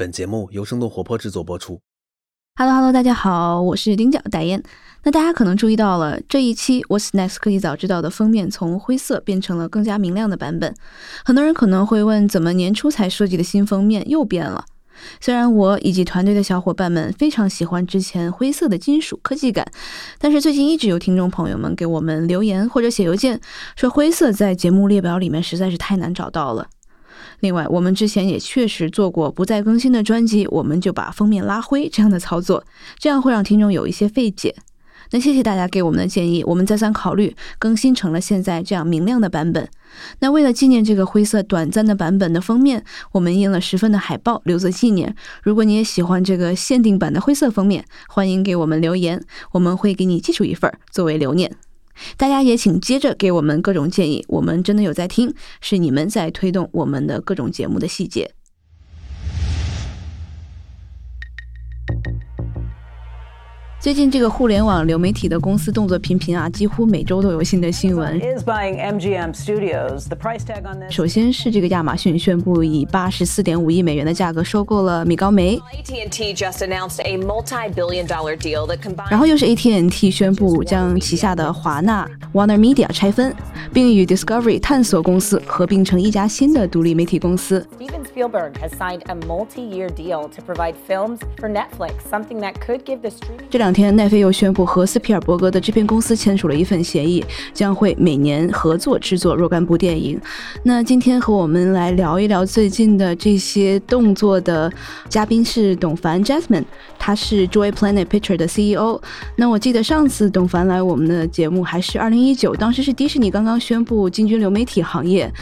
本节目由生动活泼制作播出。Hello Hello，大家好，我是丁角代言。那大家可能注意到了，这一期 What's Next 科技早知道的封面从灰色变成了更加明亮的版本。很多人可能会问，怎么年初才设计的新封面又变了？虽然我以及团队的小伙伴们非常喜欢之前灰色的金属科技感，但是最近一直有听众朋友们给我们留言或者写邮件，说灰色在节目列表里面实在是太难找到了。另外，我们之前也确实做过不再更新的专辑，我们就把封面拉灰这样的操作，这样会让听众有一些费解。那谢谢大家给我们的建议，我们再三考虑更新成了现在这样明亮的版本。那为了纪念这个灰色短暂的版本的封面，我们印了十份的海报留作纪念。如果你也喜欢这个限定版的灰色封面，欢迎给我们留言，我们会给你寄出一份作为留念。大家也请接着给我们各种建议，我们真的有在听，是你们在推动我们的各种节目的细节。最近这个互联网流媒体的公司动作频频啊，几乎每周都有新的新闻。首先是这个亚马逊宣布以八十四点五亿美元的价格收购了米高梅。然后又是 AT&T 宣布将旗下的华纳 Warner Media 拆分，并与 Discovery 探索公司合并成一家新的独立媒体公司。Steven Spielberg has signed a multi-year deal to provide films for Netflix, something that could give the streaming. 这两两天，奈飞又宣布和斯皮尔伯格的制片公司签署了一份协议，将会每年合作制作若干部电影。那今天和我们来聊一聊最近的这些动作的嘉宾是董凡 Jasmine，他是 Joy Planet Picture 的 CEO。那我记得上次董凡来我们的节目还是二零一九，当时是迪士尼刚刚宣布进军流媒体行业，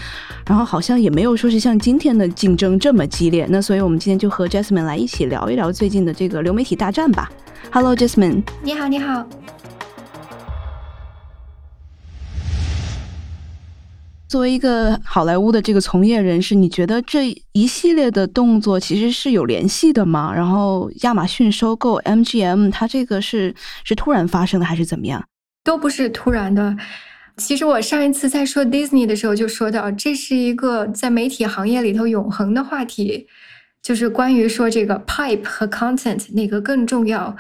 然后好像也没有说是像今天的竞争这么激烈。那所以我们今天就和 Jasmine 来一起聊一聊最近的这个流媒体大战吧。Hello，Jasmine。你好，你好。作为一个好莱坞的这个从业人士，你觉得这一系列的动作其实是有联系的吗？然后亚马逊收购 MGM，它这个是是突然发生的还是怎么样？都不是突然的。其实我上一次在说 Disney 的时候就说到，这是一个在媒体行业里头永恒的话题，就是关于说这个 pipe 和 content 哪个更重要。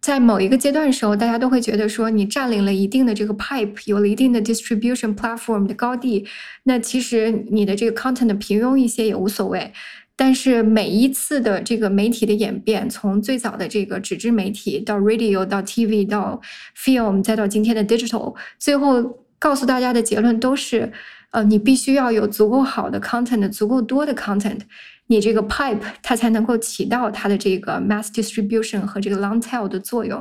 在某一个阶段的时候，大家都会觉得说，你占领了一定的这个 pipe，有了一定的 distribution platform 的高地，那其实你的这个 content 平庸一些也无所谓。但是每一次的这个媒体的演变，从最早的这个纸质媒体到 radio 到 TV 到 film，再到今天的 digital，最后告诉大家的结论都是，呃，你必须要有足够好的 content，足够多的 content。你这个 pipe 它才能够起到它的这个 mass distribution 和这个 long tail 的作用。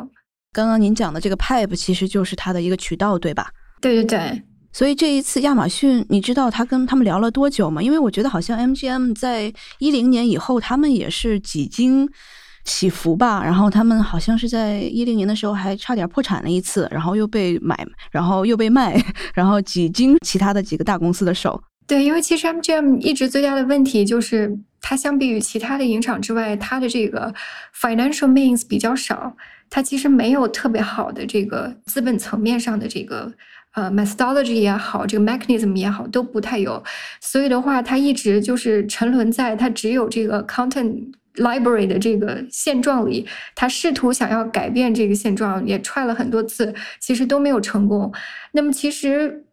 刚刚您讲的这个 pipe 其实就是它的一个渠道，对吧？对对对。所以这一次亚马逊，你知道他跟他们聊了多久吗？因为我觉得好像 MGM 在一零年以后，他们也是几经起伏吧。然后他们好像是在一零年的时候还差点破产了一次，然后又被买，然后又被卖，然后几经其他的几个大公司的手。对，因为其实 MGM 一直最大的问题就是。它相比于其他的影厂之外，它的这个 financial means 比较少，它其实没有特别好的这个资本层面上的这个呃 methodology 也好，这个 mechanism 也好，都不太有。所以的话，它一直就是沉沦在它只有这个 content library 的这个现状里。它试图想要改变这个现状，也踹了很多次，其实都没有成功。那么其实。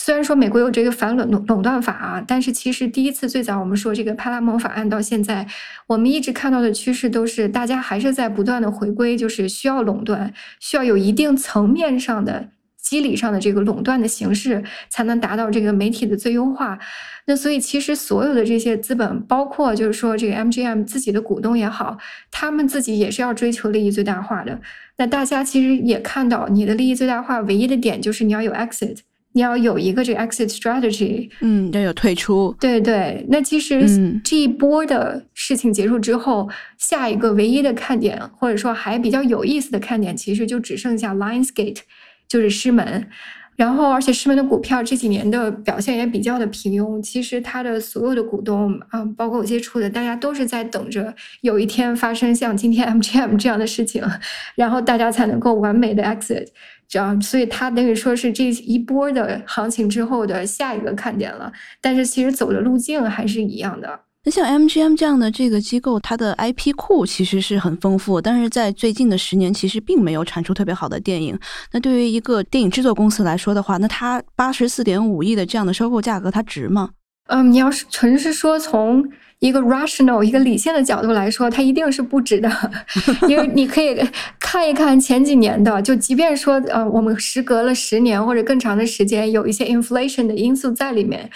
虽然说美国有这个反垄垄断法啊，但是其实第一次最早我们说这个派拉蒙法案到现在，我们一直看到的趋势都是大家还是在不断的回归，就是需要垄断，需要有一定层面上的机理上的这个垄断的形式，才能达到这个媒体的最优化。那所以其实所有的这些资本，包括就是说这个 MGM 自己的股东也好，他们自己也是要追求利益最大化的。那大家其实也看到，你的利益最大化唯一的点就是你要有 exit。你要有一个这个 exit strategy，嗯，要有退出。对对，那其实这一波的事情结束之后，下一个唯一的看点，或者说还比较有意思的看点，其实就只剩下 Lionsgate，就是狮门。然后，而且狮门的股票这几年的表现也比较的平庸。其实它的所有的股东啊，包括我接触的，大家都是在等着有一天发生像今天 MGM 这样的事情，然后大家才能够完美的 exit。这样，所以它等于说是这一波的行情之后的下一个看点了。但是其实走的路径还是一样的。那像 MGM 这样的这个机构，它的 IP 库其实是很丰富，但是在最近的十年，其实并没有产出特别好的电影。那对于一个电影制作公司来说的话，那它八十四点五亿的这样的收购价格，它值吗？嗯，你要是纯是说从一个 rational 一个理性的角度来说，它一定是不值的，因为你可以看一看前几年的，就即便说呃，我们时隔了十年或者更长的时间，有一些 inflation 的因素在里面。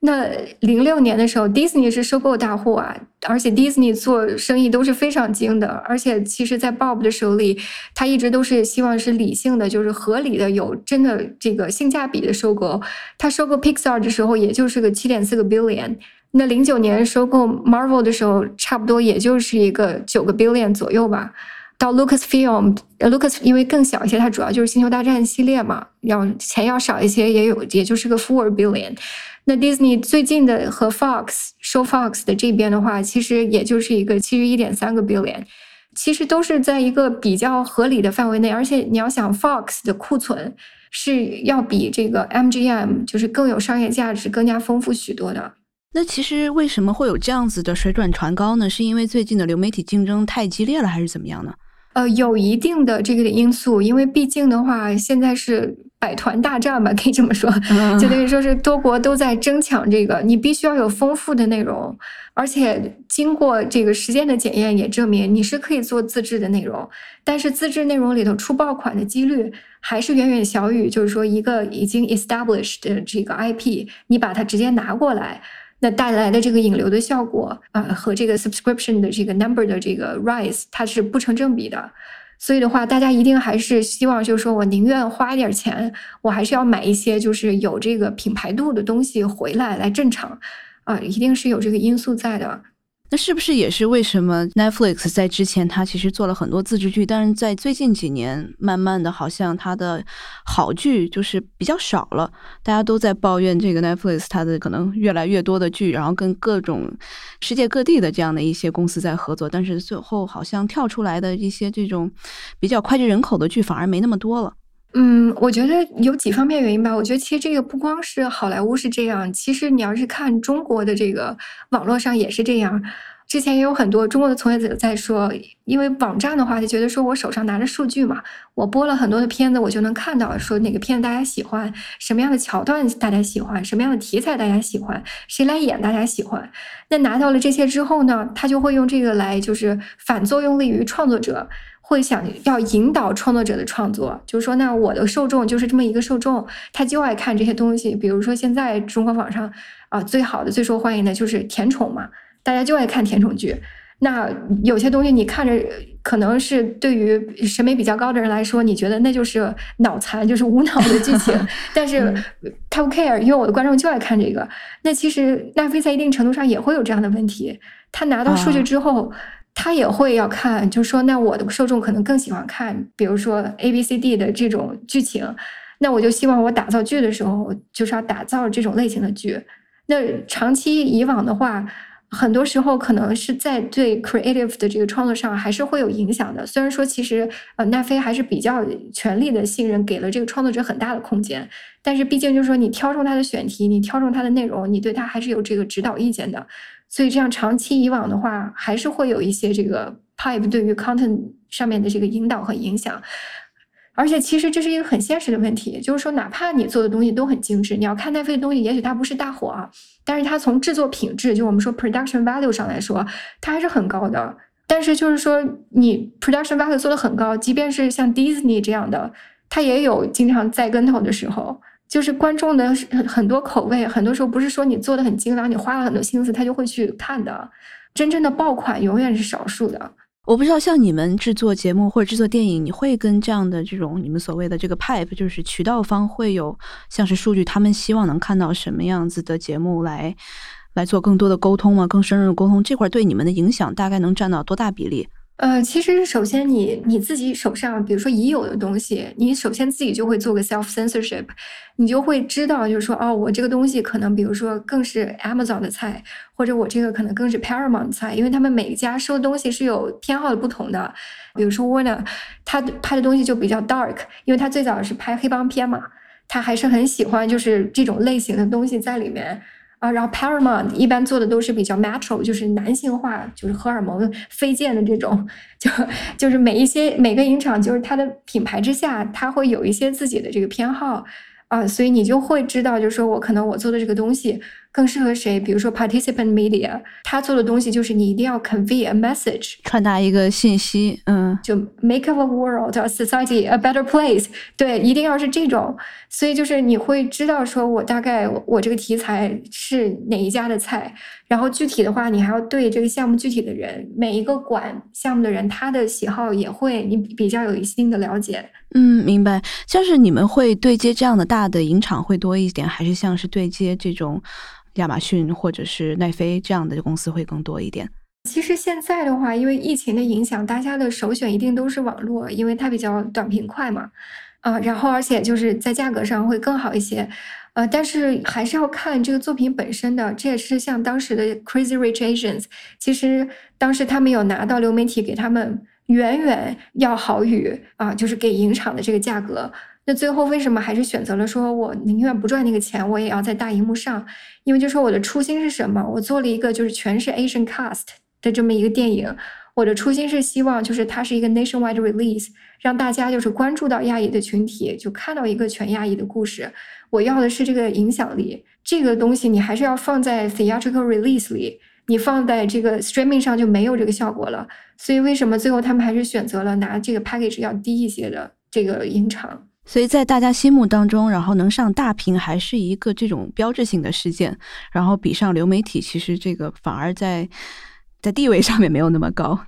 那零六年的时候，Disney 是收购大户啊，而且 Disney 做生意都是非常精的，而且其实，在 Bob 的手里，他一直都是希望是理性的，就是合理的，有真的这个性价比的收购。他收购 Pixar 的时候，也就是个七点四个 billion。那零九年收购 Marvel 的时候，差不多也就是一个九个 billion 左右吧。到 Lucasfilm，Lucas 因为更小一些，它主要就是星球大战系列嘛，要钱要少一些，也有也就是个 four billion。那 Disney 最近的和 Fox 收 Fox 的这边的话，其实也就是一个七十一点三个 billion，其实都是在一个比较合理的范围内。而且你要想 Fox 的库存是要比这个 MGM 就是更有商业价值、更加丰富许多的。那其实为什么会有这样子的水转船高呢？是因为最近的流媒体竞争太激烈了，还是怎么样呢？呃，有一定的这个因素，因为毕竟的话，现在是百团大战吧，可以这么说，就等于说是多国都在争抢这个，你必须要有丰富的内容，而且经过这个时间的检验，也证明你是可以做自制的内容，但是自制内容里头出爆款的几率还是远远小于，就是说一个已经 established 的这个 IP，你把它直接拿过来。那带来的这个引流的效果啊，和这个 subscription 的这个 number 的这个 rise，它是不成正比的。所以的话，大家一定还是希望，就是说我宁愿花一点钱，我还是要买一些就是有这个品牌度的东西回来来正常啊，一定是有这个因素在的。那是不是也是为什么 Netflix 在之前它其实做了很多自制剧，但是在最近几年，慢慢的好像它的好剧就是比较少了。大家都在抱怨这个 Netflix 它的可能越来越多的剧，然后跟各种世界各地的这样的一些公司在合作，但是最后好像跳出来的一些这种比较脍炙人口的剧反而没那么多了。嗯，我觉得有几方面原因吧。我觉得其实这个不光是好莱坞是这样，其实你要是看中国的这个网络上也是这样。之前也有很多中国的从业者在说，因为网站的话，他觉得说我手上拿着数据嘛，我播了很多的片子，我就能看到说哪个片子大家喜欢，什么样的桥段大家喜欢，什么样的题材大家喜欢，谁来演大家喜欢。那拿到了这些之后呢，他就会用这个来就是反作用力于创作者。会想要引导创作者的创作，就是说，那我的受众就是这么一个受众，他就爱看这些东西。比如说，现在中国网上啊，最好的、最受欢迎的就是甜宠嘛，大家就爱看甜宠剧。那有些东西你看着可能是对于审美比较高的人来说，你觉得那就是脑残，就是无脑的剧情。但是他不 care，因为我的观众就爱看这个。那其实奈飞在一定程度上也会有这样的问题，他拿到数据之后。他也会要看，就是说，那我的受众可能更喜欢看，比如说 A B C D 的这种剧情，那我就希望我打造剧的时候，就是要打造这种类型的剧。那长期以往的话，很多时候可能是在对 creative 的这个创作上还是会有影响的。虽然说其实呃奈飞还是比较全力的信任，给了这个创作者很大的空间，但是毕竟就是说你挑中他的选题，你挑中他的内容，你对他还是有这个指导意见的。所以这样长期以往的话，还是会有一些这个 pipe 对于 content 上面的这个引导和影响。而且其实这是一个很现实的问题，就是说哪怕你做的东西都很精致，你要看奈飞的东西，也许它不是大火啊，但是它从制作品质，就我们说 production value 上来说，它还是很高的。但是就是说你 production value 做的很高，即便是像 Disney 这样的，它也有经常栽跟头的时候。就是观众的很多口味，很多时候不是说你做的很精良，你花了很多心思，他就会去看的。真正的爆款永远是少数的。我不知道像你们制作节目或者制作电影，你会跟这样的这种你们所谓的这个 pipe，就是渠道方会有像是数据，他们希望能看到什么样子的节目来来做更多的沟通吗？更深入的沟通这块对你们的影响大概能占到多大比例？呃，其实首先你你自己手上，比如说已有的东西，你首先自己就会做个 self censorship，你就会知道，就是说，哦，我这个东西可能，比如说更是 Amazon 的菜，或者我这个可能更是 Paramount 的菜，因为他们每一家收的东西是有偏好的不同的。比如说 Warner，他拍的东西就比较 dark，因为他最早是拍黑帮片嘛，他还是很喜欢就是这种类型的东西在里面。然后 Paramount 一般做的都是比较 macho，就是男性化，就是荷尔蒙飞溅的这种，就就是每一些每个影厂就是它的品牌之下，它会有一些自己的这个偏好。啊，所以你就会知道，就是说我可能我做的这个东西更适合谁。比如说，participant media，他做的东西就是你一定要 convey a message，传达一个信息，嗯，就 make a world a society a better place。对，一定要是这种。所以就是你会知道，说我大概我这个题材是哪一家的菜，然后具体的话，你还要对这个项目具体的人，每一个管项目的人，他的喜好也会你比较有一定的了解。嗯，明白。像是你们会对接这样的大的影厂会多一点，还是像是对接这种亚马逊或者是奈飞这样的公司会更多一点？其实现在的话，因为疫情的影响，大家的首选一定都是网络，因为它比较短平快嘛。啊，然后而且就是在价格上会更好一些。呃，但是还是要看这个作品本身的。这也是像当时的 Crazy Rich Asians，其实当时他们有拿到流媒体给他们。远远要好于啊，就是给影厂的这个价格。那最后为什么还是选择了说，我宁愿不赚那个钱，我也要在大荧幕上？因为就说我的初心是什么？我做了一个就是全是 Asian cast 的这么一个电影。我的初心是希望就是它是一个 nationwide release，让大家就是关注到亚裔的群体，就看到一个全亚裔的故事。我要的是这个影响力，这个东西你还是要放在 theatrical release 里。你放在这个 streaming 上就没有这个效果了，所以为什么最后他们还是选择了拿这个 package 要低一些的这个影厂？所以在大家心目当中，然后能上大屏还是一个这种标志性的事件，然后比上流媒体，其实这个反而在在地位上面没有那么高。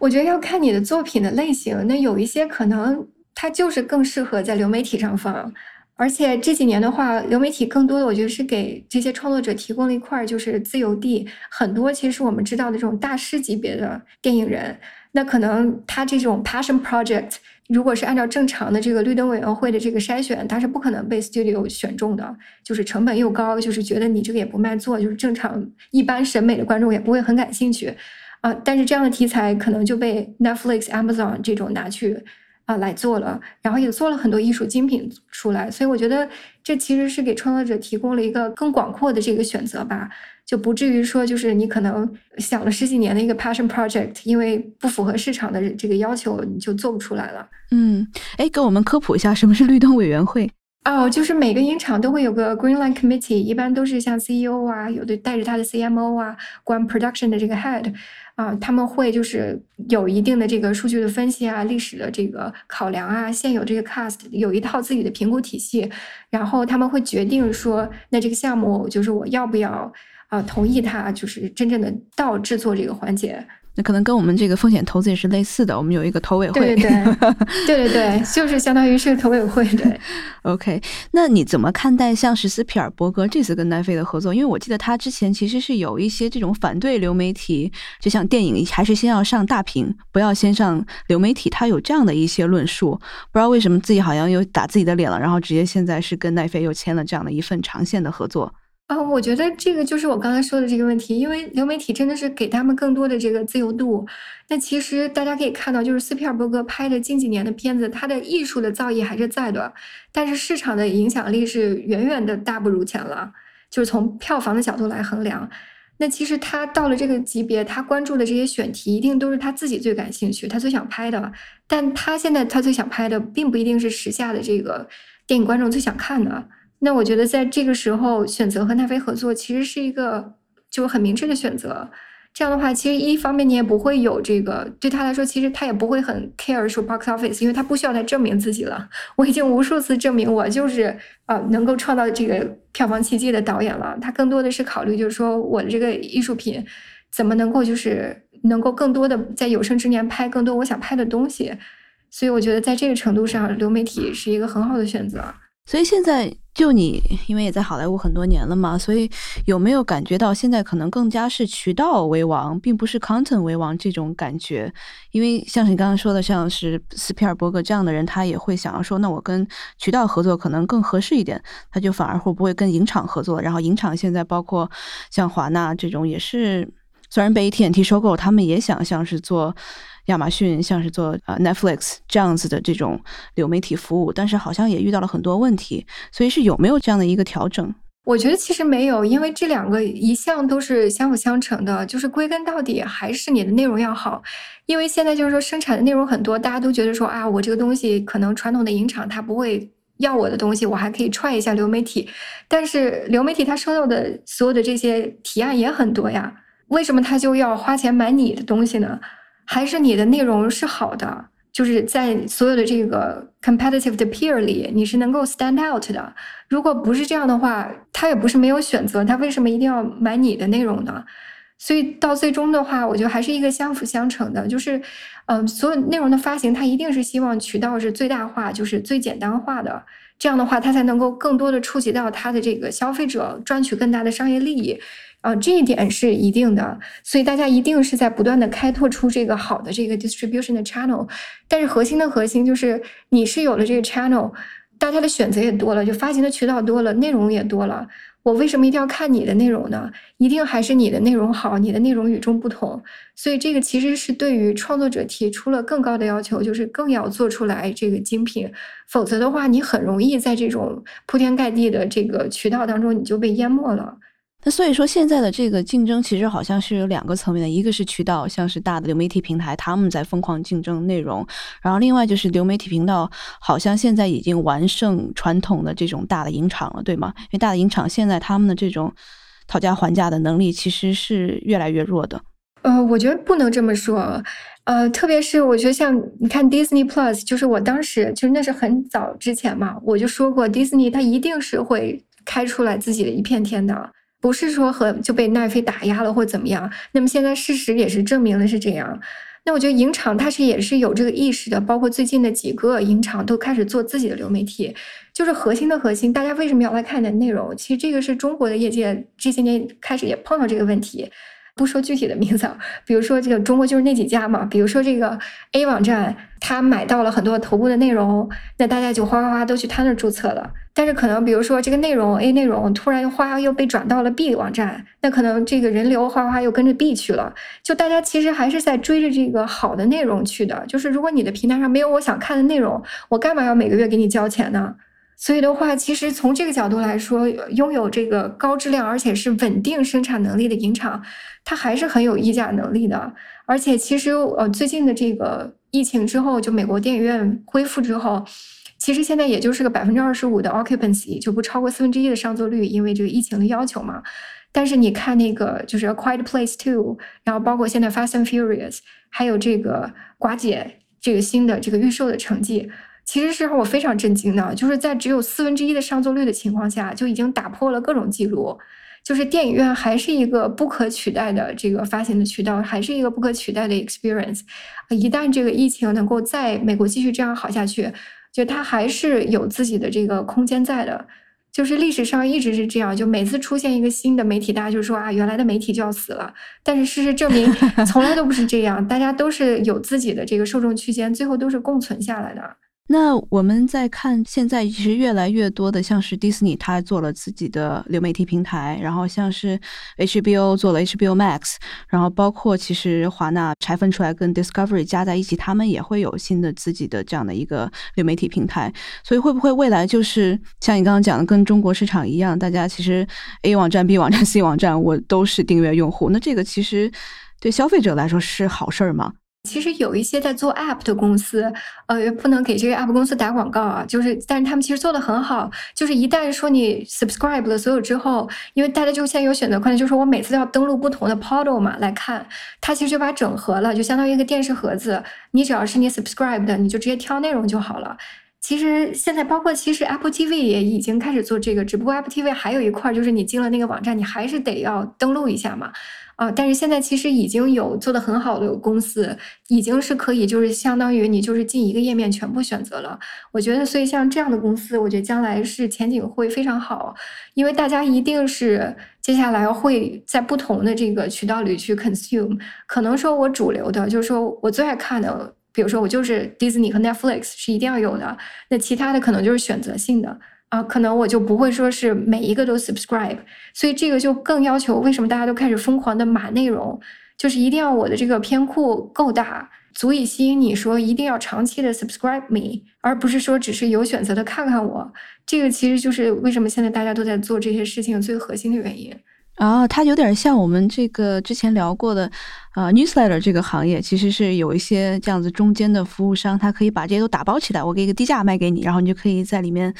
我觉得要看你的作品的类型，那有一些可能它就是更适合在流媒体上放。而且这几年的话，流媒体更多的我觉得是给这些创作者提供了一块就是自由地。很多其实我们知道的这种大师级别的电影人，那可能他这种 passion project，如果是按照正常的这个绿灯委员会的这个筛选，他是不可能被 studio 选中的，就是成本又高，就是觉得你这个也不卖座，就是正常一般审美的观众也不会很感兴趣啊。但是这样的题材可能就被 Netflix、Amazon 这种拿去。啊，来做了，然后也做了很多艺术精品出来，所以我觉得这其实是给创作者提供了一个更广阔的这个选择吧，就不至于说就是你可能想了十几年的一个 passion project，因为不符合市场的这个要求，你就做不出来了。嗯，哎，给我们科普一下什么是律动委员会？哦，就是每个影厂都会有个 Green Line Committee，一般都是像 CEO 啊，有的带着他的 CMO 啊，管 production 的这个 head。啊，他们会就是有一定的这个数据的分析啊，历史的这个考量啊，现有这个 cast 有一套自己的评估体系，然后他们会决定说，那这个项目就是我要不要啊同意他，就是真正的到制作这个环节。那可能跟我们这个风险投资也是类似的，我们有一个投委会，对对对，对对 对，就是相当于是投委会。对，OK，那你怎么看待像史斯皮尔伯格这次跟奈飞的合作？因为我记得他之前其实是有一些这种反对流媒体，就像电影还是先要上大屏，不要先上流媒体，他有这样的一些论述。不知道为什么自己好像又打自己的脸了，然后直接现在是跟奈飞又签了这样的一份长线的合作。啊，我觉得这个就是我刚才说的这个问题，因为流媒体真的是给他们更多的这个自由度。那其实大家可以看到，就是斯皮尔伯格拍的近几年的片子，他的艺术的造诣还是在的，但是市场的影响力是远远的大不如前了。就是从票房的角度来衡量，那其实他到了这个级别，他关注的这些选题一定都是他自己最感兴趣、他最想拍的。但他现在他最想拍的，并不一定是时下的这个电影观众最想看的。那我觉得在这个时候选择和奈飞合作，其实是一个就很明智的选择。这样的话，其实一方面你也不会有这个对他来说，其实他也不会很 care 说 box office，因为他不需要再证明自己了。我已经无数次证明我就是呃能够创造这个票房奇迹的导演了。他更多的是考虑就是说我的这个艺术品怎么能够就是能够更多的在有生之年拍更多我想拍的东西。所以我觉得在这个程度上，流媒体是一个很好的选择。所以现在就你，因为也在好莱坞很多年了嘛，所以有没有感觉到现在可能更加是渠道为王，并不是 content 为王这种感觉？因为像是你刚刚说的，像是斯皮尔伯格这样的人，他也会想要说，那我跟渠道合作可能更合适一点，他就反而会不会跟影厂合作？然后影厂现在包括像华纳这种，也是虽然被 AT&T 收购，他们也想像是做。亚马逊像是做呃 Netflix 这样子的这种流媒体服务，但是好像也遇到了很多问题，所以是有没有这样的一个调整？我觉得其实没有，因为这两个一向都是相辅相成的，就是归根到底还是你的内容要好。因为现在就是说生产的内容很多，大家都觉得说啊，我这个东西可能传统的影厂它不会要我的东西，我还可以踹一下流媒体。但是流媒体它收到的所有的这些提案也很多呀，为什么他就要花钱买你的东西呢？还是你的内容是好的？就是在所有的这个 competitive 的 peer 里，你是能够 stand out 的。如果不是这样的话，他也不是没有选择，他为什么一定要买你的内容呢？所以到最终的话，我觉得还是一个相辅相成的。就是，嗯，所有内容的发行，它一定是希望渠道是最大化，就是最简单化的。这样的话，它才能够更多的触及到它的这个消费者，赚取更大的商业利益。啊，这一点是一定的，所以大家一定是在不断的开拓出这个好的这个 distribution 的 channel，但是核心的核心就是你是有了这个 channel，大家的选择也多了，就发行的渠道多了，内容也多了，我为什么一定要看你的内容呢？一定还是你的内容好，你的内容与众不同，所以这个其实是对于创作者提出了更高的要求，就是更要做出来这个精品，否则的话，你很容易在这种铺天盖地的这个渠道当中你就被淹没了。所以说，现在的这个竞争其实好像是有两个层面的，一个是渠道，像是大的流媒体平台，他们在疯狂竞争内容；然后另外就是流媒体频道，好像现在已经完胜传统的这种大的影厂了，对吗？因为大的影厂现在他们的这种讨价还价的能力其实是越来越弱的。呃，我觉得不能这么说，呃，特别是我觉得像你看 Disney Plus，就是我当时就是那是很早之前嘛，我就说过，Disney 它一定是会开出来自己的一片天的。不是说和就被奈飞打压了或怎么样，那么现在事实也是证明了是这样。那我觉得影厂它是也是有这个意识的，包括最近的几个影厂都开始做自己的流媒体，就是核心的核心，大家为什么要来看你的内容？其实这个是中国的业界这些年开始也碰到这个问题。不说具体的名字，比如说这个中国就是那几家嘛，比如说这个 A 网站，他买到了很多头部的内容，那大家就哗哗哗都去他那儿注册了。但是可能比如说这个内容 A 内容突然又哗又被转到了 B 网站，那可能这个人流哗哗又跟着 B 去了。就大家其实还是在追着这个好的内容去的。就是如果你的平台上没有我想看的内容，我干嘛要每个月给你交钱呢？所以的话，其实从这个角度来说，拥有这个高质量而且是稳定生产能力的影厂，它还是很有溢价能力的。而且其实呃，最近的这个疫情之后，就美国电影院恢复之后，其实现在也就是个百分之二十五的 occupancy，就不超过四分之一的上座率，因为这个疫情的要求嘛。但是你看那个就是 Quiet Place Two，然后包括现在 Fast and Furious，还有这个寡姐这个新的这个预售的成绩。其实是让我非常震惊的，就是在只有四分之一的上座率的情况下，就已经打破了各种记录。就是电影院还是一个不可取代的这个发行的渠道，还是一个不可取代的 experience。一旦这个疫情能够在美国继续这样好下去，就它还是有自己的这个空间在的。就是历史上一直是这样，就每次出现一个新的媒体，大家就说啊，原来的媒体就要死了。但是事实证明，从来都不是这样，大家都是有自己的这个受众区间，最后都是共存下来的。那我们在看现在，其实越来越多的像是迪士尼，它做了自己的流媒体平台，然后像是 HBO 做了 HBO Max，然后包括其实华纳拆分出来跟 Discovery 加在一起，他们也会有新的自己的这样的一个流媒体平台。所以会不会未来就是像你刚刚讲的，跟中国市场一样，大家其实 A 网站、B 网站、C 网站我都是订阅用户，那这个其实对消费者来说是好事儿吗？其实有一些在做 App 的公司，呃，不能给这个 App 公司打广告啊。就是，但是他们其实做的很好。就是一旦说你 subscribe 了所有之后，因为大家就现在有选择困难，就是我每次都要登录不同的 portal 嘛来看，它其实就把整合了，就相当于一个电视盒子。你只要是你 subscribe 的，你就直接挑内容就好了。其实现在包括其实 Apple TV 也已经开始做这个，只不过 Apple TV 还有一块就是你进了那个网站，你还是得要登录一下嘛。啊，但是现在其实已经有做的很好的公司，已经是可以就是相当于你就是进一个页面全部选择了。我觉得，所以像这样的公司，我觉得将来是前景会非常好，因为大家一定是接下来会在不同的这个渠道里去 consume。可能说我主流的，就是说我最爱看的，比如说我就是 Disney 和 Netflix 是一定要有的，那其他的可能就是选择性的。啊，可能我就不会说是每一个都 subscribe，所以这个就更要求为什么大家都开始疯狂的码内容，就是一定要我的这个篇库够大，足以吸引你说一定要长期的 subscribe me，而不是说只是有选择的看看我。这个其实就是为什么现在大家都在做这些事情最核心的原因。啊，它有点像我们这个之前聊过的，呃，newsletter 这个行业，其实是有一些这样子中间的服务商，他可以把这些都打包起来，我给一个低价卖给你，然后你就可以在里面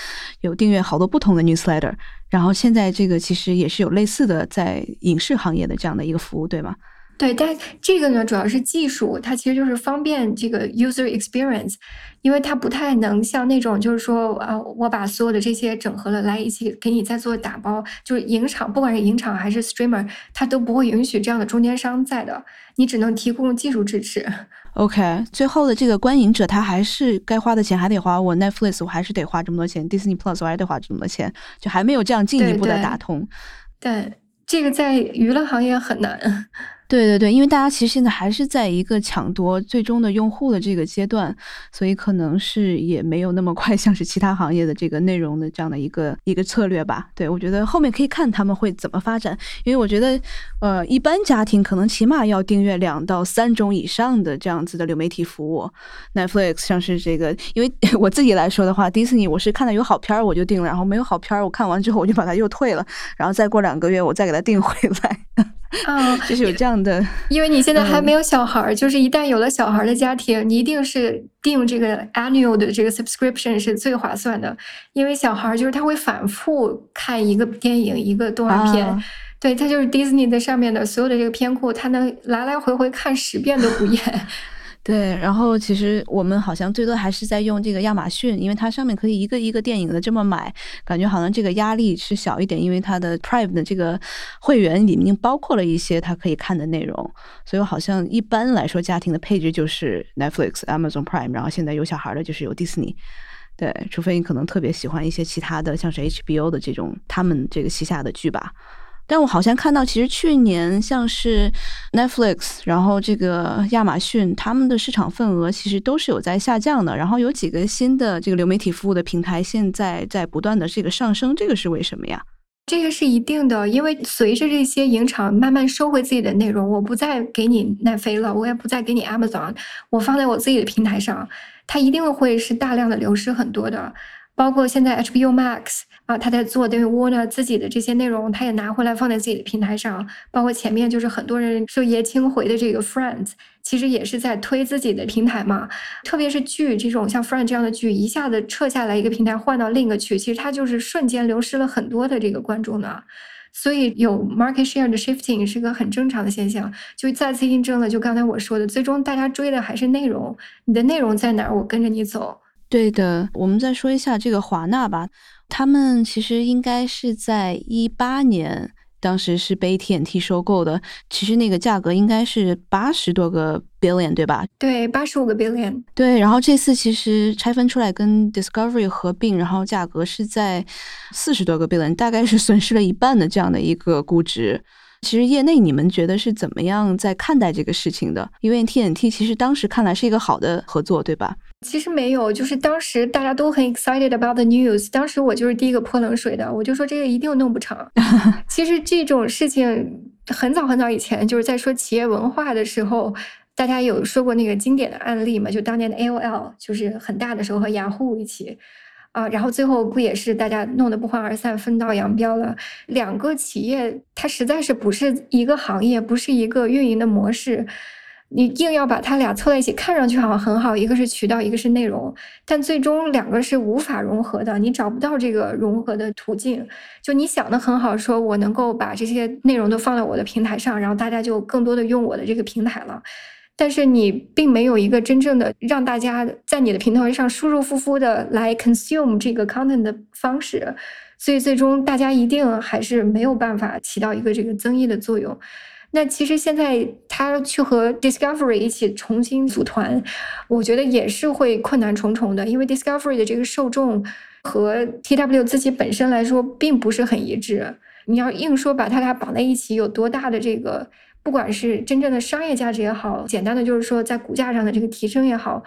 有订阅好多不同的 newsletter。然后现在这个其实也是有类似的在影视行业的这样的一个服务，对吗？对，但这个呢，主要是技术，它其实就是方便这个 user experience，因为它不太能像那种就是说啊，我把所有的这些整合了来一起给你再做打包，就是影厂，不管是影厂还是 streamer，它都不会允许这样的中间商在的，你只能提供技术支持。OK，最后的这个观影者他还是该花的钱还得花，我 Netflix 我还是得花这么多钱，Disney Plus 我还得花这么多钱，就还没有这样进一步的打通。对，这个在娱乐行业很难。对对对，因为大家其实现在还是在一个抢夺最终的用户的这个阶段，所以可能是也没有那么快，像是其他行业的这个内容的这样的一个一个策略吧。对我觉得后面可以看他们会怎么发展，因为我觉得，呃，一般家庭可能起码要订阅两到三种以上的这样子的流媒体服务，Netflix 像是这个，因为 我自己来说的话，迪士尼我是看到有好片儿我就订了，然后没有好片儿我看完之后我就把它又退了，然后再过两个月我再给它订回来。啊，就是有这样的，因为你现在还没有小孩儿，就是一旦有了小孩儿的家庭，你一定是定这个 annual 的这个 subscription 是最划算的，因为小孩儿就是他会反复看一个电影一个动画片，对他就是 Disney 的上面的所有的这个片库，他能来来回回看十遍都不厌。对，然后其实我们好像最多还是在用这个亚马逊，因为它上面可以一个一个电影的这么买，感觉好像这个压力是小一点，因为它的 Prime 的这个会员里面包括了一些它可以看的内容，所以好像一般来说家庭的配置就是 Netflix、Amazon Prime，然后现在有小孩的就是有 Disney，对，除非你可能特别喜欢一些其他的，像是 HBO 的这种他们这个旗下的剧吧。但我好像看到，其实去年像是 Netflix，然后这个亚马逊，他们的市场份额其实都是有在下降的。然后有几个新的这个流媒体服务的平台，现在在不断的这个上升，这个是为什么呀？这个是一定的，因为随着这些影厂慢慢收回自己的内容，我不再给你奈飞了，我也不再给你 Amazon，我放在我自己的平台上，它一定会是大量的流失很多的。包括现在 HBO Max 啊，他在做等于 Warner 自己的这些内容，他也拿回来放在自己的平台上。包括前面就是很多人说爷青回的这个 Friends，其实也是在推自己的平台嘛。特别是剧这种像 Friends 这样的剧，一下子撤下来一个平台换到另一个去，其实它就是瞬间流失了很多的这个观众呢。所以有 market share 的 shifting 是个很正常的现象，就再次印证了就刚才我说的，最终大家追的还是内容，你的内容在哪儿，我跟着你走。对的，我们再说一下这个华纳吧，他们其实应该是在一八年，当时是被 TNT 收购的，其实那个价格应该是八十多个 billion，对吧？对，八十五个 billion。对，然后这次其实拆分出来跟 Discovery 合并，然后价格是在四十多个 billion，大概是损失了一半的这样的一个估值。其实业内你们觉得是怎么样在看待这个事情的？因为 TNT 其实当时看来是一个好的合作，对吧？其实没有，就是当时大家都很 excited about the news。当时我就是第一个泼冷水的，我就说这个一定弄不成。其实这种事情很早很早以前就是在说企业文化的时候，大家有说过那个经典的案例嘛？就当年的 AOL，就是很大的时候和雅虎一起啊，然后最后不也是大家弄得不欢而散，分道扬镳了。两个企业它实在是不是一个行业，不是一个运营的模式。你硬要把它俩凑在一起，看上去好像很好，一个是渠道，一个是内容，但最终两个是无法融合的，你找不到这个融合的途径。就你想的很好，说我能够把这些内容都放到我的平台上，然后大家就更多的用我的这个平台了，但是你并没有一个真正的让大家在你的平台上舒舒服服的来 consume 这个 content 的方式，所以最终大家一定还是没有办法起到一个这个增益的作用。那其实现在他去和 Discovery 一起重新组团，我觉得也是会困难重重的，因为 Discovery 的这个受众和 TW 自己本身来说并不是很一致。你要硬说把他俩绑在一起有多大的这个，不管是真正的商业价值也好，简单的就是说在股价上的这个提升也好，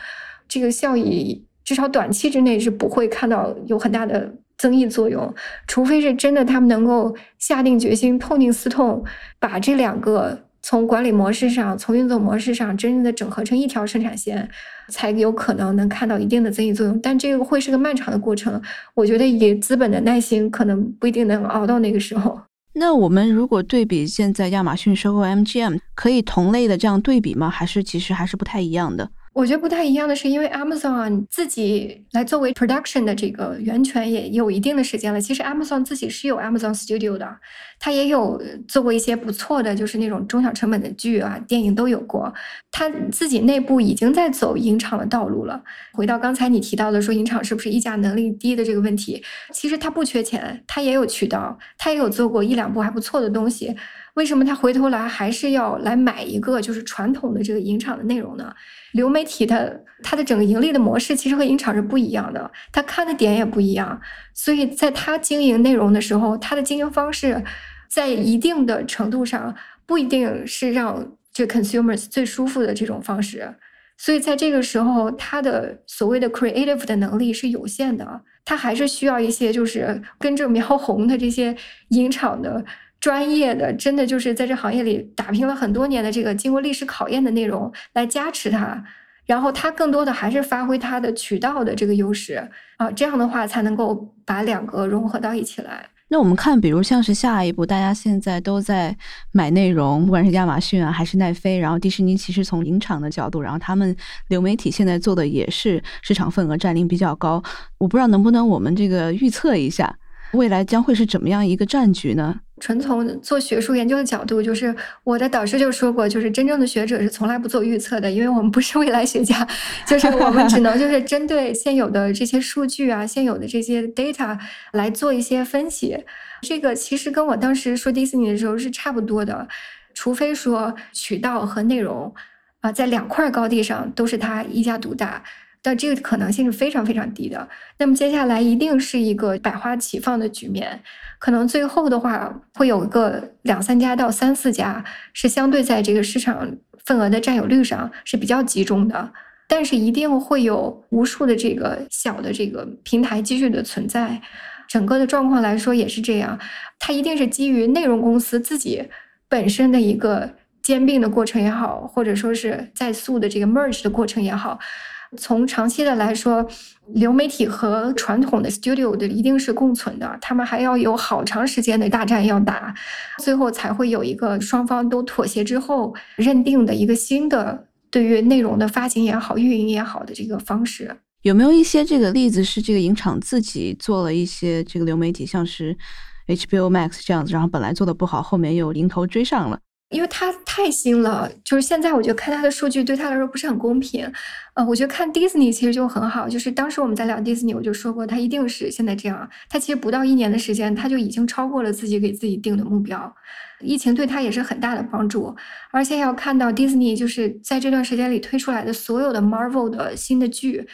这个效益至少短期之内是不会看到有很大的。增益作用，除非是真的，他们能够下定决心、痛定思痛，把这两个从管理模式上，从运作模式上，真正的整合成一条生产线，才有可能能看到一定的增益作用。但这个会是个漫长的过程，我觉得以资本的耐心，可能不一定能熬到那个时候。那我们如果对比现在亚马逊收购 MGM，可以同类的这样对比吗？还是其实还是不太一样的？我觉得不太一样的是，因为 Amazon 自己来作为 production 的这个源泉也有一定的时间了。其实 Amazon 自己是有 Amazon Studio 的，它也有做过一些不错的，就是那种中小成本的剧啊、电影都有过。它自己内部已经在走影厂的道路了。回到刚才你提到的说影厂是不是溢价能力低的这个问题，其实它不缺钱，它也有渠道，它也有做过一两部还不错的东西。为什么他回头来还是要来买一个就是传统的这个影厂的内容呢？流媒体的它的整个盈利的模式其实和影厂是不一样的，他看的点也不一样，所以在他经营内容的时候，他的经营方式在一定的程度上不一定是让这 consumers 最舒服的这种方式，所以在这个时候，他的所谓的 creative 的能力是有限的，他还是需要一些就是跟着苗红的这些影厂的。专业的，真的就是在这行业里打拼了很多年的这个经过历史考验的内容来加持它，然后它更多的还是发挥它的渠道的这个优势啊，这样的话才能够把两个融合到一起来。那我们看，比如像是下一步，大家现在都在买内容，不管是亚马逊啊，还是奈飞，然后迪士尼其实从影厂的角度，然后他们流媒体现在做的也是市场份额占领比较高。我不知道能不能我们这个预测一下。未来将会是怎么样一个战局呢？纯从做学术研究的角度，就是我的导师就说过，就是真正的学者是从来不做预测的，因为我们不是未来学家，就是我们只能就是针对现有的这些数据啊，现有的这些 data 来做一些分析。这个其实跟我当时说迪士尼的时候是差不多的，除非说渠道和内容啊，在两块高地上都是他一家独大。但这个可能性是非常非常低的。那么接下来一定是一个百花齐放的局面，可能最后的话会有一个两三家到三四家是相对在这个市场份额的占有率上是比较集中的，但是一定会有无数的这个小的这个平台继续的存在。整个的状况来说也是这样，它一定是基于内容公司自己本身的一个兼并的过程也好，或者说是在速的这个 merge 的过程也好。从长期的来说，流媒体和传统的 studio 的一定是共存的，他们还要有好长时间的大战要打，最后才会有一个双方都妥协之后认定的一个新的对于内容的发行也好、运营也好的这个方式。有没有一些这个例子是这个影厂自己做了一些这个流媒体，像是 HBO Max 这样子，然后本来做的不好，后面又迎头追上了？因为它太新了，就是现在我觉得看它的数据对他来说不是很公平。呃，我觉得看迪士尼其实就很好，就是当时我们在聊迪士尼，我就说过它一定是现在这样。它其实不到一年的时间，它就已经超过了自己给自己定的目标。疫情对它也是很大的帮助，而且要看到迪士尼就是在这段时间里推出来的所有的 Marvel 的新的剧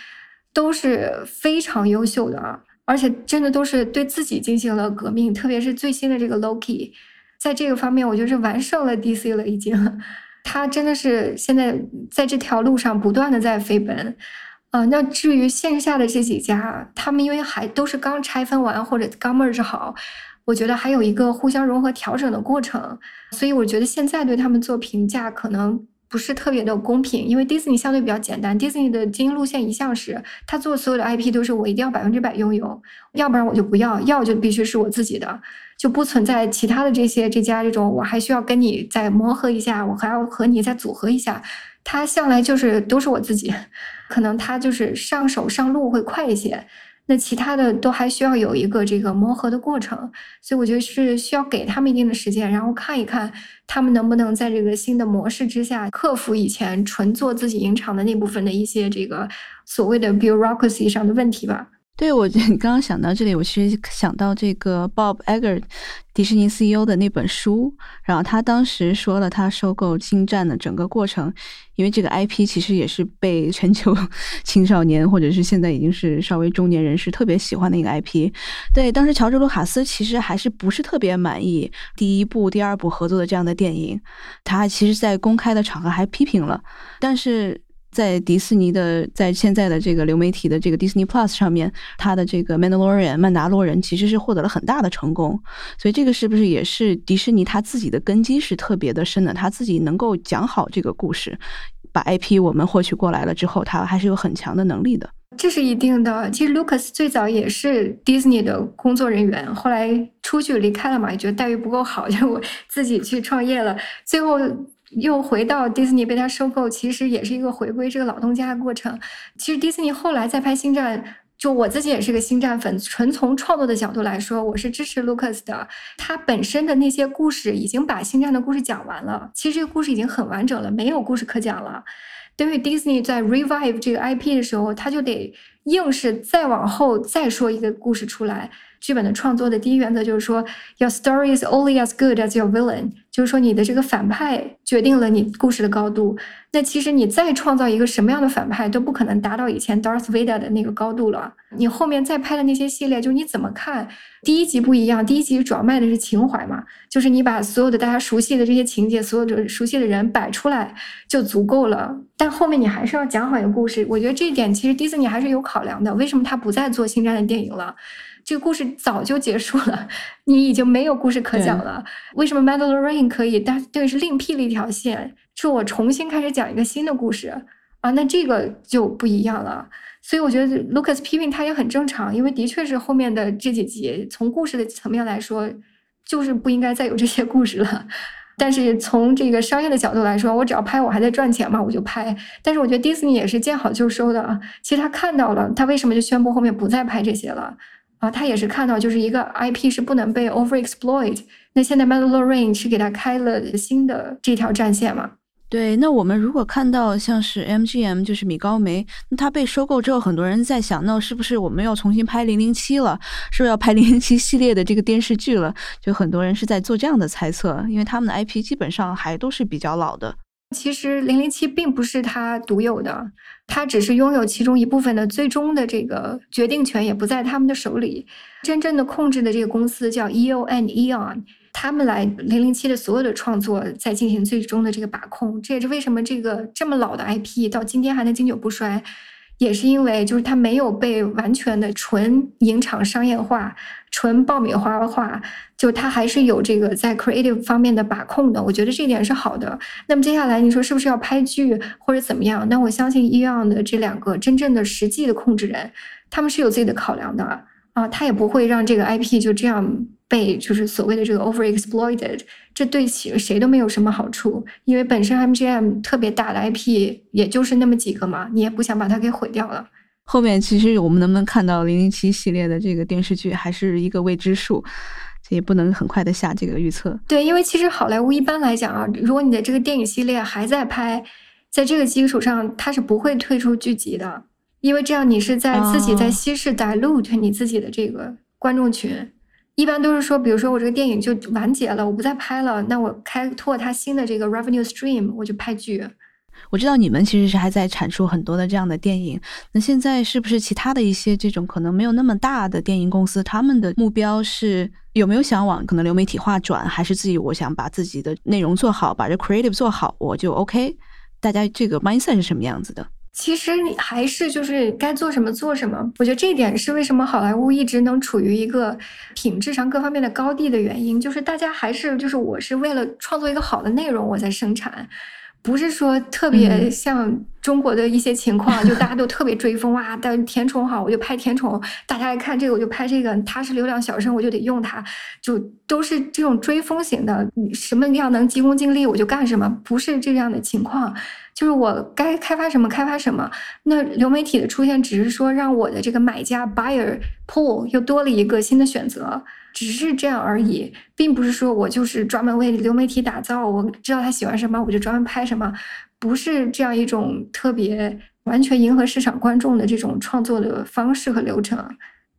都是非常优秀的，而且真的都是对自己进行了革命，特别是最新的这个 Loki。在这个方面，我觉得是完胜了 DC 了，已经。他真的是现在在这条路上不断的在飞奔。呃，那至于线下的这几家，他们因为还都是刚拆分完或者刚 merge 好，我觉得还有一个互相融合调整的过程。所以我觉得现在对他们做评价可能不是特别的公平，因为 Disney 相对比较简单，Disney 的经营路线一向是，他做所有的 IP 都是我一定要百分之百拥有，要不然我就不要，要就必须是我自己的。就不存在其他的这些这家这种，我还需要跟你再磨合一下，我还要和你再组合一下。他向来就是都是我自己，可能他就是上手上路会快一些。那其他的都还需要有一个这个磨合的过程，所以我觉得是需要给他们一定的时间，然后看一看他们能不能在这个新的模式之下克服以前纯做自己影厂的那部分的一些这个所谓的 bureaucracy 上的问题吧。对我，你刚刚想到这里，我其实想到这个 Bob Iger，迪士尼 CEO 的那本书，然后他当时说了他收购星战的整个过程，因为这个 IP 其实也是被全球 青少年或者是现在已经是稍微中年人士特别喜欢的一个 IP。对，当时乔治卢卡斯其实还是不是特别满意第一部、第二部合作的这样的电影，他其实在公开的场合还批评了，但是。在迪士尼的，在现在的这个流媒体的这个 Disney Plus 上面，它的这个《曼达洛人》曼达洛人其实是获得了很大的成功，所以这个是不是也是迪士尼他自己的根基是特别的深的？他自己能够讲好这个故事，把 IP 我们获取过来了之后，他还是有很强的能力的。这是一定的。其实 Lucas 最早也是 Disney 的工作人员，后来出去离开了嘛，也觉得待遇不够好，就我自己去创业了，最后。又回到迪士尼被他收购，其实也是一个回归这个老东家的过程。其实迪士尼后来再拍星战，就我自己也是个星战粉，纯从创作的角度来说，我是支持 Lucas 的。他本身的那些故事已经把星战的故事讲完了，其实这个故事已经很完整了，没有故事可讲了。等于迪士尼在 revive 这个 IP 的时候，他就得硬是再往后再说一个故事出来。剧本的创作的第一原则就是说，Your story is only as good as your villain。就是说，你的这个反派决定了你故事的高度。那其实你再创造一个什么样的反派，都不可能达到以前 Darth Vader 的那个高度了。你后面再拍的那些系列，就是你怎么看？第一集不一样，第一集主要卖的是情怀嘛，就是你把所有的大家熟悉的这些情节，所有的熟悉的人摆出来就足够了。但后面你还是要讲好一个故事。我觉得这一点其实迪士尼还是有考量的。为什么他不再做星战的电影了？这个故事早就结束了，你已经没有故事可讲了。为什么《Mandalorian》可以？但对是另辟了一条线，是我重新开始讲一个新的故事啊，那这个就不一样了。所以我觉得 Lucas 批评他也很正常，因为的确是后面的这几集从故事的层面来说，就是不应该再有这些故事了。但是从这个商业的角度来说，我只要拍我还在赚钱嘛，我就拍。但是我觉得 Disney 也是见好就收的啊。其实他看到了，他为什么就宣布后面不再拍这些了？啊，他也是看到，就是一个 IP 是不能被 overexploit。那现在 Mandalorian 是给他开了新的这条战线嘛？对，那我们如果看到像是 MGM，就是米高梅，那他被收购之后，很多人在想，那是不是我们要重新拍零零七了？是不是要拍零零七系列的这个电视剧了？就很多人是在做这样的猜测，因为他们的 IP 基本上还都是比较老的。其实零零七并不是他独有的。他只是拥有其中一部分的最终的这个决定权，也不在他们的手里。真正的控制的这个公司叫 EON Eon，他们来零零七的所有的创作在进行最终的这个把控。这也是为什么这个这么老的 IP 到今天还能经久不衰。也是因为，就是它没有被完全的纯影厂商业化、纯爆米花化，就它还是有这个在 creative 方面的把控的。我觉得这一点是好的。那么接下来你说是不是要拍剧或者怎么样？那我相信一样的这两个真正的实际的控制人，他们是有自己的考量的啊，他也不会让这个 IP 就这样被就是所谓的这个 overexploited。这对谁谁都没有什么好处，因为本身 MGM 特别大的 IP 也就是那么几个嘛，你也不想把它给毁掉了。后面其实我们能不能看到零零七系列的这个电视剧，还是一个未知数，这也不能很快的下这个预测。对，因为其实好莱坞一般来讲啊，如果你的这个电影系列还在拍，在这个基础上，它是不会退出剧集的，因为这样你是在自己在稀释 dilute 你自己的这个观众群。一般都是说，比如说我这个电影就完结了，我不再拍了，那我开拓它新的这个 revenue stream，我就拍剧。我知道你们其实是还在产出很多的这样的电影，那现在是不是其他的一些这种可能没有那么大的电影公司，他们的目标是有没有想往可能流媒体化转，还是自己我想把自己的内容做好，把这 creative 做好，我就 OK？大家这个 mindset 是什么样子的？其实你还是就是该做什么做什么，我觉得这一点是为什么好莱坞一直能处于一个品质上各方面的高地的原因，就是大家还是就是我是为了创作一个好的内容我在生产。不是说特别像中国的一些情况，就大家都特别追风啊，但甜宠好我就拍甜宠，大家爱看这个我就拍这个，它是流量小生我就得用它，就都是这种追风型的，什么样能急功近利我就干什么，不是这样的情况，就是我该开发什么开发什么。那流媒体的出现只是说让我的这个买家 buyer pool 又多了一个新的选择。只是这样而已，并不是说我就是专门为流媒体打造。我知道他喜欢什么，我就专门拍什么，不是这样一种特别完全迎合市场观众的这种创作的方式和流程。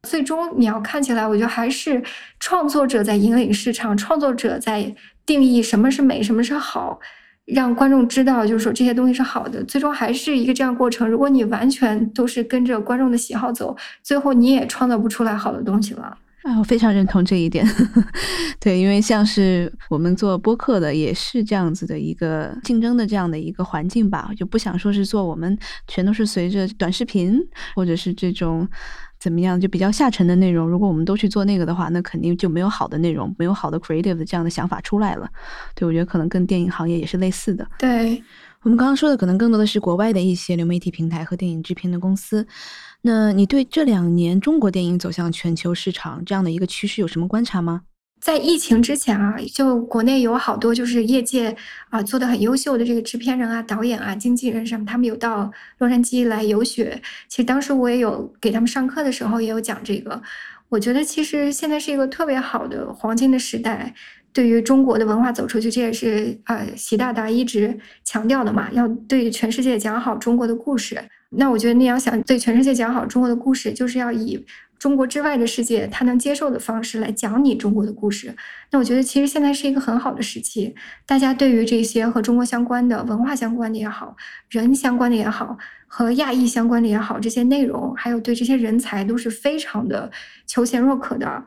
最终你要看起来，我觉得还是创作者在引领市场，创作者在定义什么是美，什么是好，让观众知道，就是说这些东西是好的。最终还是一个这样过程。如果你完全都是跟着观众的喜好走，最后你也创造不出来好的东西了。啊，我非常认同这一点。对，因为像是我们做播客的，也是这样子的一个竞争的这样的一个环境吧，就不想说是做我们全都是随着短视频或者是这种怎么样就比较下沉的内容。如果我们都去做那个的话，那肯定就没有好的内容，没有好的 creative 的这样的想法出来了。对，我觉得可能跟电影行业也是类似的。对我们刚刚说的，可能更多的是国外的一些流媒体平台和电影制片的公司。那你对这两年中国电影走向全球市场这样的一个趋势有什么观察吗？在疫情之前啊，就国内有好多就是业界啊做的很优秀的这个制片人啊、导演啊、经纪人什么，他们有到洛杉矶来游学。其实当时我也有给他们上课的时候，也有讲这个。我觉得其实现在是一个特别好的黄金的时代，对于中国的文化走出去，这也是呃习大大一直强调的嘛，要对全世界讲好中国的故事。那我觉得你要想对全世界讲好中国的故事，就是要以中国之外的世界他能接受的方式来讲你中国的故事。那我觉得其实现在是一个很好的时期，大家对于这些和中国相关的文化相关的也好，人相关的也好，和亚裔相关的也好，这些内容，还有对这些人才都是非常的求贤若渴的。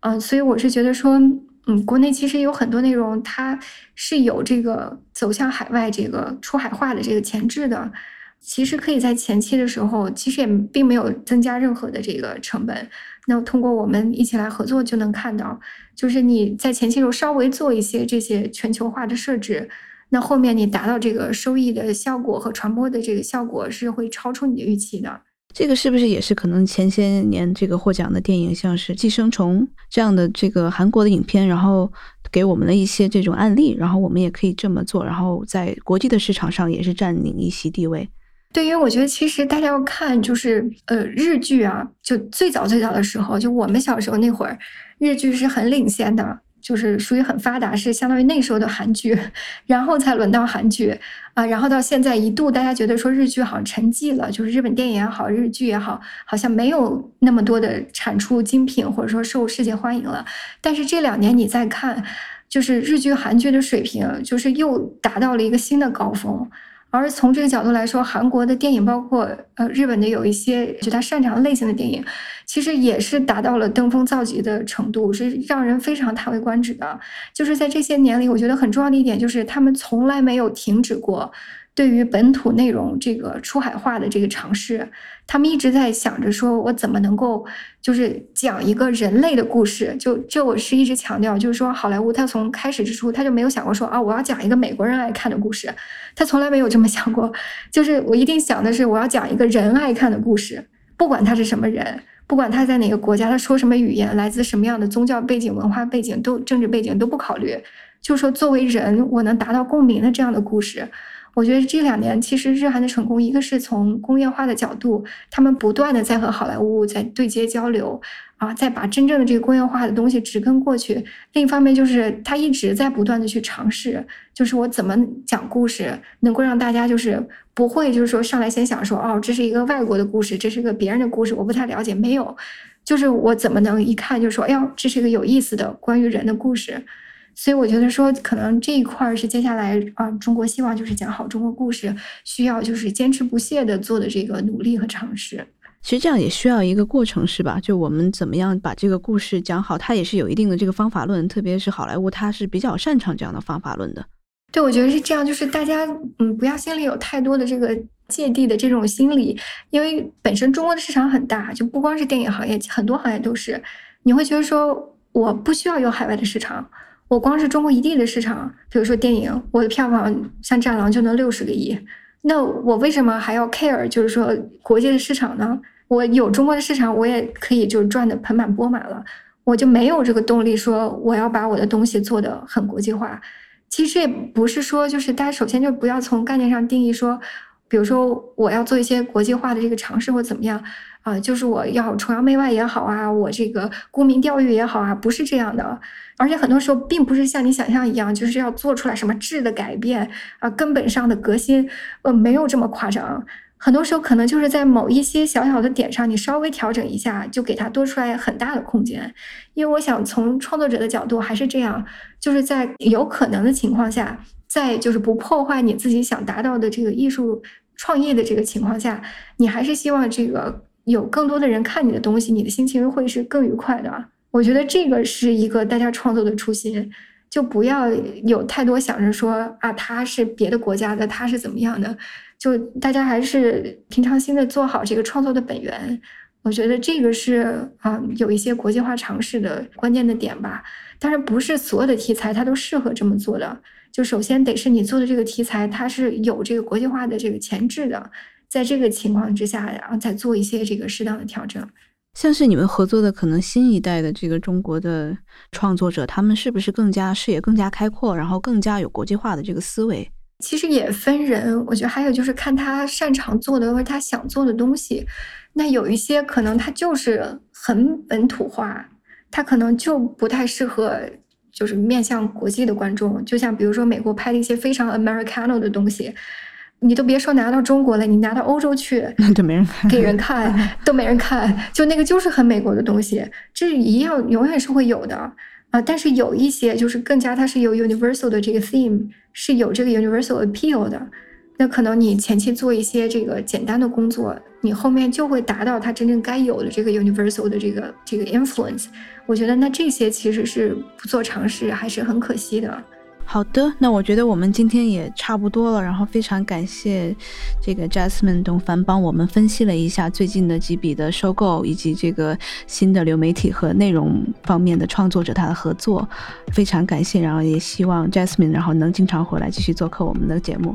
嗯，所以我是觉得说，嗯，国内其实有很多内容，它是有这个走向海外、这个出海化的这个潜质的。其实可以在前期的时候，其实也并没有增加任何的这个成本。那通过我们一起来合作，就能看到，就是你在前期时候稍微做一些这些全球化的设置，那后面你达到这个收益的效果和传播的这个效果是会超出你的预期的。这个是不是也是可能前些年这个获奖的电影，像是《寄生虫》这样的这个韩国的影片，然后给我们的一些这种案例，然后我们也可以这么做，然后在国际的市场上也是占领一席地位。对，因为我觉得其实大家要看，就是呃日剧啊，就最早最早的时候，就我们小时候那会儿，日剧是很领先的，就是属于很发达，是相当于那时候的韩剧，然后才轮到韩剧啊，然后到现在一度大家觉得说日剧好像沉寂了，就是日本电影也好，日剧也好，好像没有那么多的产出精品或者说受世界欢迎了。但是这两年你再看，就是日剧、韩剧的水平，就是又达到了一个新的高峰。而从这个角度来说，韩国的电影，包括呃日本的有一些就他擅长类型的电影，其实也是达到了登峰造极的程度，是让人非常叹为观止的。就是在这些年里，我觉得很重要的一点就是他们从来没有停止过。对于本土内容这个出海化的这个尝试，他们一直在想着说，我怎么能够就是讲一个人类的故事。就这，我是一直强调，就是说，好莱坞他从开始之初他就没有想过说啊，我要讲一个美国人爱看的故事，他从来没有这么想过。就是我一定想的是，我要讲一个人爱看的故事，不管他是什么人，不管他在哪个国家，他说什么语言，来自什么样的宗教背景、文化背景，都政治背景都不考虑，就说作为人，我能达到共鸣的这样的故事。我觉得这两年其实日韩的成功，一个是从工业化的角度，他们不断的在和好莱坞在对接交流，啊，再把真正的这个工业化的东西植根过去。另一方面就是他一直在不断的去尝试，就是我怎么讲故事能够让大家就是不会就是说上来先想说哦，这是一个外国的故事，这是个别人的故事，我不太了解，没有，就是我怎么能一看就说哎呦，这是一个有意思的关于人的故事。所以我觉得说，可能这一块是接下来啊，中国希望就是讲好中国故事，需要就是坚持不懈的做的这个努力和尝试。其实这样也需要一个过程，是吧？就我们怎么样把这个故事讲好，它也是有一定的这个方法论，特别是好莱坞，它是比较擅长这样的方法论的。对，我觉得是这样，就是大家嗯，不要心里有太多的这个芥蒂的这种心理，因为本身中国的市场很大，就不光是电影行业，很多行业都是，你会觉得说我不需要有海外的市场。我光是中国一地的市场，比如说电影，我的票房像《战狼》就能六十个亿，那我为什么还要 care？就是说国际的市场呢？我有中国的市场，我也可以就是赚的盆满钵满了，我就没有这个动力说我要把我的东西做的很国际化。其实也不是说，就是大家首先就不要从概念上定义说，比如说我要做一些国际化的这个尝试或怎么样啊，就是我要崇洋媚外也好啊，我这个沽名钓誉也好啊，不是这样的。而且很多时候并不是像你想象一样，就是要做出来什么质的改变啊，根本上的革新，呃，没有这么夸张。很多时候可能就是在某一些小小的点上，你稍微调整一下，就给它多出来很大的空间。因为我想从创作者的角度还是这样，就是在有可能的情况下，在就是不破坏你自己想达到的这个艺术创业的这个情况下，你还是希望这个有更多的人看你的东西，你的心情会是更愉快的。我觉得这个是一个大家创作的初心，就不要有太多想着说啊，他是别的国家的，他是怎么样的，就大家还是平常心的做好这个创作的本源。我觉得这个是啊，有一些国际化尝试的关键的点吧。当然，不是所有的题材它都适合这么做的。就首先得是你做的这个题材，它是有这个国际化的这个前置的。在这个情况之下，然后再做一些这个适当的调整。像是你们合作的可能新一代的这个中国的创作者，他们是不是更加视野更加开阔，然后更加有国际化的这个思维？其实也分人，我觉得还有就是看他擅长做的或者他想做的东西。那有一些可能他就是很本土化，他可能就不太适合，就是面向国际的观众。就像比如说美国拍的一些非常 Americano 的东西，你都别说拿到中国了，你拿到欧洲去，那就没人看，给人看 都没人看，就那个就是很美国的东西，这一样永远是会有的啊。但是有一些就是更加它是有 universal 的这个 theme，是有这个 universal appeal 的。那可能你前期做一些这个简单的工作，你后面就会达到它真正该有的这个 universal 的这个这个 influence。我觉得那这些其实是不做尝试还是很可惜的。好的，那我觉得我们今天也差不多了，然后非常感谢这个 Jasmine 董凡帮我们分析了一下最近的几笔的收购，以及这个新的流媒体和内容方面的创作者他的合作，非常感谢，然后也希望 Jasmine 然后能经常回来继续做客我们的节目。